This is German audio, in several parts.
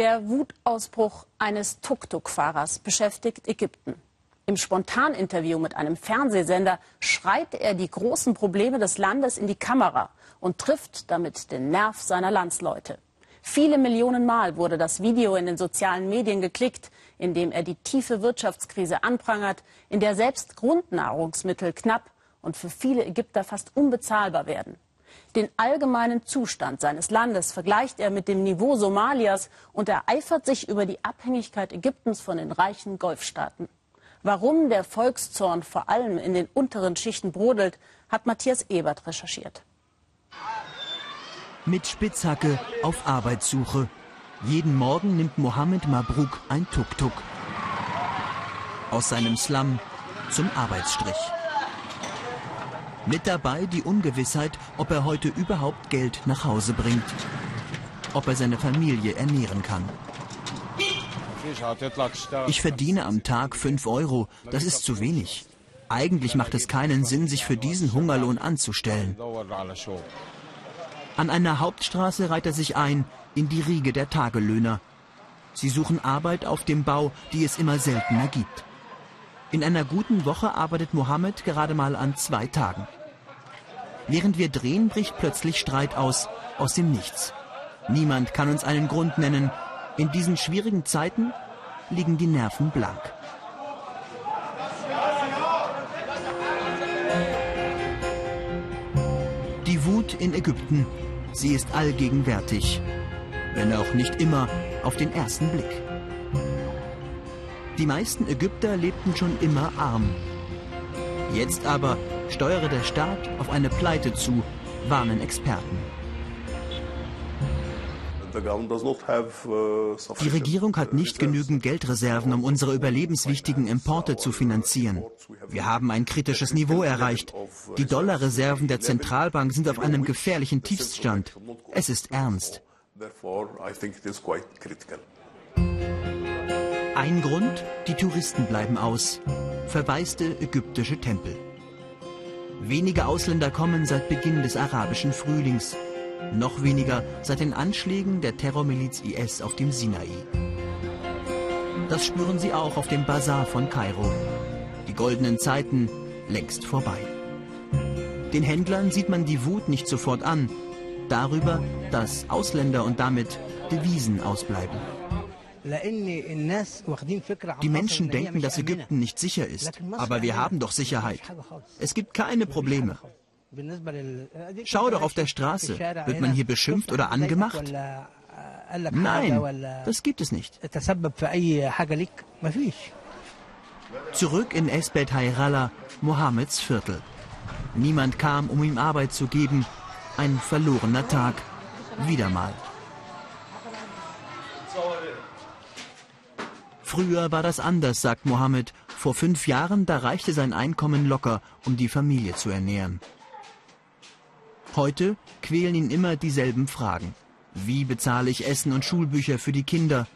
Der Wutausbruch eines Tuk-Tuk-Fahrers beschäftigt Ägypten. Im Spontaninterview mit einem Fernsehsender schreit er die großen Probleme des Landes in die Kamera und trifft damit den Nerv seiner Landsleute. Viele Millionen Mal wurde das Video in den sozialen Medien geklickt, in dem er die tiefe Wirtschaftskrise anprangert, in der selbst Grundnahrungsmittel knapp und für viele Ägypter fast unbezahlbar werden. Den allgemeinen Zustand seines Landes vergleicht er mit dem Niveau Somalias und ereifert sich über die Abhängigkeit Ägyptens von den reichen Golfstaaten. Warum der Volkszorn vor allem in den unteren Schichten brodelt, hat Matthias Ebert recherchiert. Mit Spitzhacke auf Arbeitssuche. Jeden Morgen nimmt Mohammed Mabruk ein Tuk-Tuk. Aus seinem Slum zum Arbeitsstrich. Mit dabei die Ungewissheit, ob er heute überhaupt Geld nach Hause bringt. Ob er seine Familie ernähren kann. Ich verdiene am Tag 5 Euro. Das ist zu wenig. Eigentlich macht es keinen Sinn, sich für diesen Hungerlohn anzustellen. An einer Hauptstraße reiht er sich ein in die Riege der Tagelöhner. Sie suchen Arbeit auf dem Bau, die es immer seltener gibt. In einer guten Woche arbeitet Mohammed gerade mal an zwei Tagen. Während wir drehen, bricht plötzlich Streit aus, aus dem Nichts. Niemand kann uns einen Grund nennen. In diesen schwierigen Zeiten liegen die Nerven blank. Die Wut in Ägypten, sie ist allgegenwärtig, wenn auch nicht immer auf den ersten Blick. Die meisten Ägypter lebten schon immer arm. Jetzt aber steuere der Staat auf eine Pleite zu, warnen Experten. Die Regierung hat nicht genügend Geldreserven, um unsere überlebenswichtigen Importe zu finanzieren. Wir haben ein kritisches Niveau erreicht. Die Dollarreserven der Zentralbank sind auf einem gefährlichen Tiefststand. Es ist ernst. Ein Grund, die Touristen bleiben aus. Verwaiste ägyptische Tempel. Wenige Ausländer kommen seit Beginn des arabischen Frühlings. Noch weniger seit den Anschlägen der Terrormiliz IS auf dem Sinai. Das spüren sie auch auf dem Bazar von Kairo. Die goldenen Zeiten längst vorbei. Den Händlern sieht man die Wut nicht sofort an. Darüber, dass Ausländer und damit Devisen ausbleiben. Die Menschen denken, dass Ägypten nicht sicher ist. Aber wir haben doch Sicherheit. Es gibt keine Probleme. Schau doch auf der Straße. Wird man hier beschimpft oder angemacht? Nein, das gibt es nicht. Zurück in Esbet Hayrallah, Mohammeds Viertel. Niemand kam, um ihm Arbeit zu geben. Ein verlorener Tag. Wieder mal. Früher war das anders, sagt Mohammed. Vor fünf Jahren, da reichte sein Einkommen locker, um die Familie zu ernähren. Heute quälen ihn immer dieselben Fragen. Wie bezahle ich Essen und Schulbücher für die Kinder?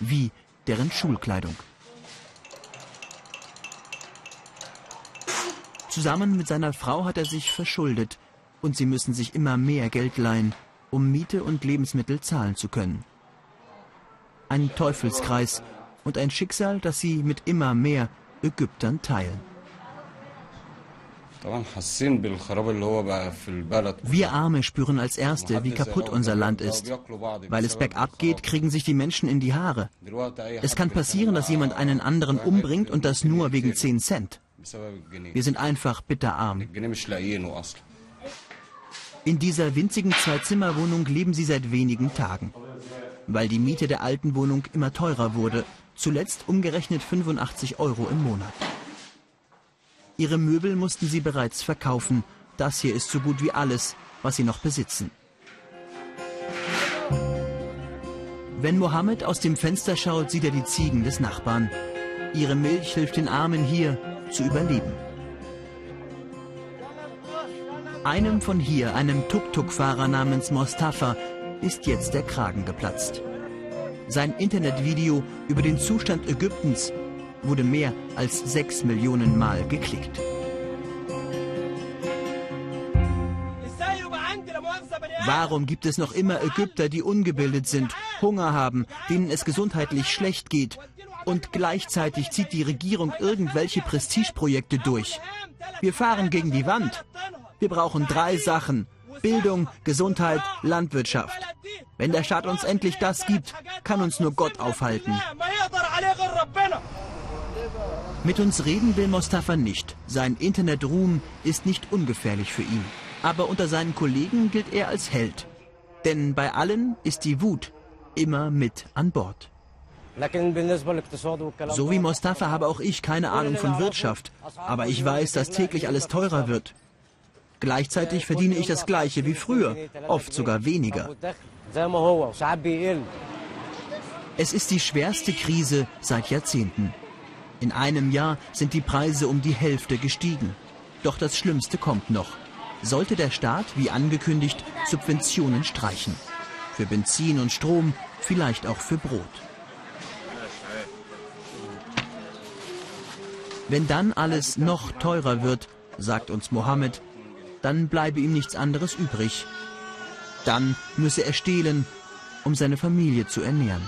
Wie deren Schulkleidung? Zusammen mit seiner Frau hat er sich verschuldet und sie müssen sich immer mehr Geld leihen, um Miete und Lebensmittel zahlen zu können. Ein Teufelskreis, und ein Schicksal, das sie mit immer mehr Ägyptern teilen. Wir Arme spüren als Erste, wie kaputt unser Land ist. Weil es bergab geht, kriegen sich die Menschen in die Haare. Es kann passieren, dass jemand einen anderen umbringt und das nur wegen 10 Cent. Wir sind einfach bitterarm. In dieser winzigen Zwei-Zimmer-Wohnung leben sie seit wenigen Tagen. Weil die Miete der alten Wohnung immer teurer wurde, zuletzt umgerechnet 85 Euro im Monat. Ihre Möbel mussten sie bereits verkaufen. Das hier ist so gut wie alles, was sie noch besitzen. Wenn Mohammed aus dem Fenster schaut, sieht er die Ziegen des Nachbarn. Ihre Milch hilft den Armen hier zu überleben. Einem von hier, einem Tuk-Tuk-Fahrer namens Mostafa, ist jetzt der Kragen geplatzt. Sein Internetvideo über den Zustand Ägyptens wurde mehr als sechs Millionen Mal geklickt. Warum gibt es noch immer Ägypter, die ungebildet sind Hunger haben, denen es gesundheitlich schlecht geht. Und gleichzeitig zieht die Regierung irgendwelche Prestigeprojekte durch. Wir fahren gegen die Wand. Wir brauchen drei Sachen. Bildung, Gesundheit, Landwirtschaft. Wenn der Staat uns endlich das gibt, kann uns nur Gott aufhalten. Mit uns reden will Mostafa nicht. Sein Internetruhm ist nicht ungefährlich für ihn. Aber unter seinen Kollegen gilt er als Held. Denn bei allen ist die Wut immer mit an Bord. So wie Mostafa habe auch ich keine Ahnung von Wirtschaft. Aber ich weiß, dass täglich alles teurer wird. Gleichzeitig verdiene ich das gleiche wie früher, oft sogar weniger. Es ist die schwerste Krise seit Jahrzehnten. In einem Jahr sind die Preise um die Hälfte gestiegen. Doch das Schlimmste kommt noch. Sollte der Staat, wie angekündigt, Subventionen streichen. Für Benzin und Strom, vielleicht auch für Brot. Wenn dann alles noch teurer wird, sagt uns Mohammed, dann bleibe ihm nichts anderes übrig. Dann müsse er stehlen, um seine Familie zu ernähren.